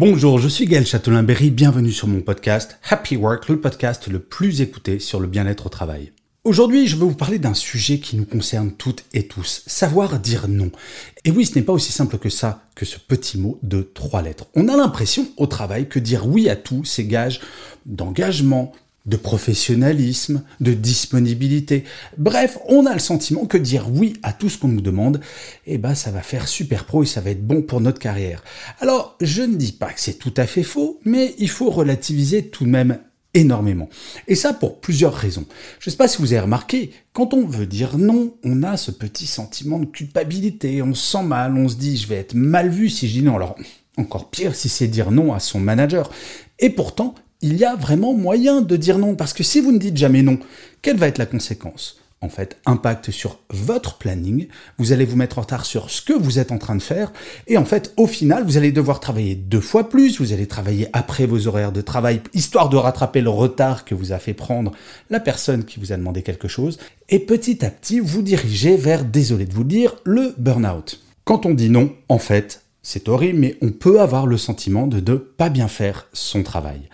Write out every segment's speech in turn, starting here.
Bonjour, je suis Gaël Châtelain-Berry, bienvenue sur mon podcast Happy Work, le podcast le plus écouté sur le bien-être au travail. Aujourd'hui, je vais vous parler d'un sujet qui nous concerne toutes et tous, savoir dire non. Et oui, ce n'est pas aussi simple que ça, que ce petit mot de trois lettres. On a l'impression au travail que dire oui à tout, c'est gage d'engagement, de professionnalisme, de disponibilité. Bref, on a le sentiment que dire oui à tout ce qu'on nous demande, eh ben, ça va faire super pro et ça va être bon pour notre carrière. Alors, je ne dis pas que c'est tout à fait faux, mais il faut relativiser tout de même énormément. Et ça pour plusieurs raisons. Je ne sais pas si vous avez remarqué, quand on veut dire non, on a ce petit sentiment de culpabilité, on se sent mal, on se dit je vais être mal vu si je dis non. Alors encore pire si c'est dire non à son manager. Et pourtant, il y a vraiment moyen de dire non, parce que si vous ne dites jamais non, quelle va être la conséquence? En fait, impact sur votre planning, vous allez vous mettre en retard sur ce que vous êtes en train de faire, et en fait, au final, vous allez devoir travailler deux fois plus, vous allez travailler après vos horaires de travail, histoire de rattraper le retard que vous a fait prendre la personne qui vous a demandé quelque chose, et petit à petit, vous dirigez vers, désolé de vous dire, le burn-out. Quand on dit non, en fait, c'est horrible, mais on peut avoir le sentiment de ne pas bien faire son travail.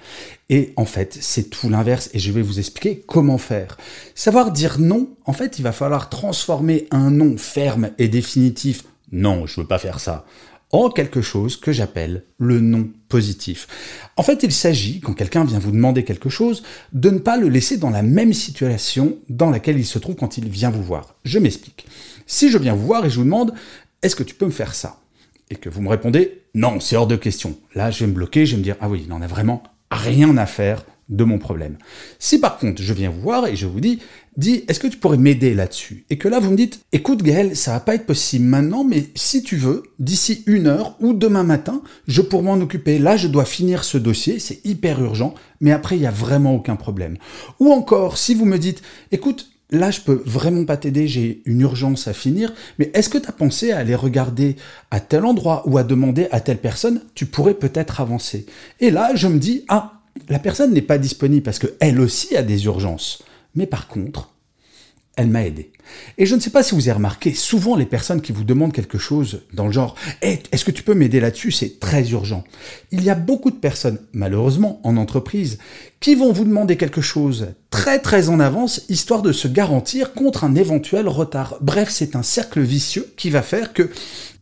Et en fait, c'est tout l'inverse, et je vais vous expliquer comment faire. Savoir dire non, en fait, il va falloir transformer un non ferme et définitif, non, je veux pas faire ça, en quelque chose que j'appelle le non positif. En fait, il s'agit, quand quelqu'un vient vous demander quelque chose, de ne pas le laisser dans la même situation dans laquelle il se trouve quand il vient vous voir. Je m'explique. Si je viens vous voir et je vous demande, est-ce que tu peux me faire ça? Et que vous me répondez non, c'est hors de question. Là, je vais me bloquer, je vais me dire ah oui, il n'en a vraiment rien à faire de mon problème. Si par contre je viens vous voir et je vous dis, dis, est-ce que tu pourrais m'aider là-dessus? Et que là vous me dites, écoute Gaël, ça va pas être possible maintenant, mais si tu veux, d'ici une heure ou demain matin, je pourrais m'en occuper. Là, je dois finir ce dossier, c'est hyper urgent, mais après il y a vraiment aucun problème. Ou encore, si vous me dites, écoute, là, je peux vraiment pas t'aider, j'ai une urgence à finir, mais est-ce que tu as pensé à aller regarder à tel endroit ou à demander à telle personne, tu pourrais peut-être avancer? Et là, je me dis, ah, la personne n'est pas disponible parce qu'elle aussi a des urgences. Mais par contre, elle m'a aidé. Et je ne sais pas si vous avez remarqué, souvent les personnes qui vous demandent quelque chose dans le genre hey, est-ce que tu peux m'aider là-dessus? C'est très urgent. Il y a beaucoup de personnes, malheureusement en entreprise, qui vont vous demander quelque chose très très en avance, histoire de se garantir contre un éventuel retard. Bref, c'est un cercle vicieux qui va faire que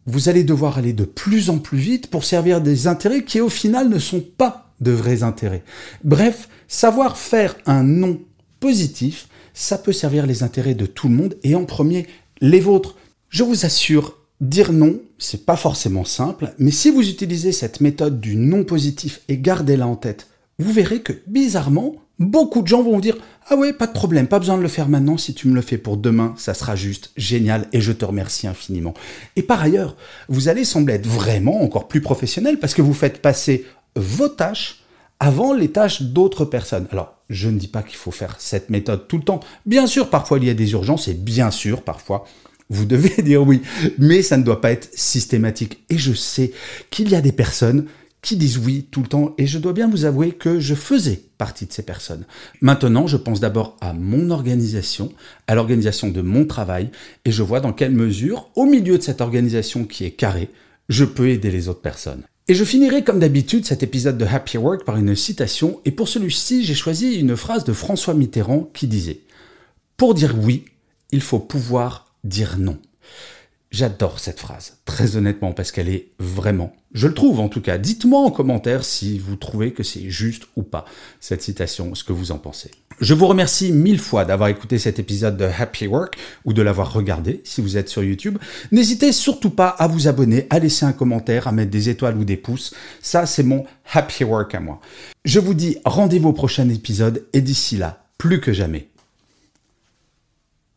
vous allez devoir aller de plus en plus vite pour servir des intérêts qui au final ne sont pas de vrais intérêts. Bref, savoir faire un non positif, ça peut servir les intérêts de tout le monde et en premier les vôtres. Je vous assure, dire non, c'est pas forcément simple, mais si vous utilisez cette méthode du non positif et gardez-la en tête, vous verrez que bizarrement, beaucoup de gens vont vous dire Ah ouais, pas de problème, pas besoin de le faire maintenant, si tu me le fais pour demain, ça sera juste génial et je te remercie infiniment. Et par ailleurs, vous allez sembler être vraiment encore plus professionnel parce que vous faites passer vos tâches avant les tâches d'autres personnes. Alors, je ne dis pas qu'il faut faire cette méthode tout le temps. Bien sûr, parfois il y a des urgences et bien sûr, parfois, vous devez dire oui. Mais ça ne doit pas être systématique. Et je sais qu'il y a des personnes qui disent oui tout le temps et je dois bien vous avouer que je faisais partie de ces personnes. Maintenant, je pense d'abord à mon organisation, à l'organisation de mon travail et je vois dans quelle mesure, au milieu de cette organisation qui est carrée, je peux aider les autres personnes. Et je finirai comme d'habitude cet épisode de Happy Work par une citation, et pour celui-ci j'ai choisi une phrase de François Mitterrand qui disait ⁇ Pour dire oui, il faut pouvoir dire non ⁇ J'adore cette phrase, très honnêtement, parce qu'elle est vraiment, je le trouve en tout cas. Dites-moi en commentaire si vous trouvez que c'est juste ou pas, cette citation, ce que vous en pensez. Je vous remercie mille fois d'avoir écouté cet épisode de Happy Work ou de l'avoir regardé si vous êtes sur YouTube. N'hésitez surtout pas à vous abonner, à laisser un commentaire, à mettre des étoiles ou des pouces. Ça, c'est mon Happy Work à moi. Je vous dis rendez-vous au prochain épisode et d'ici là, plus que jamais.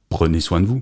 Prenez soin de vous.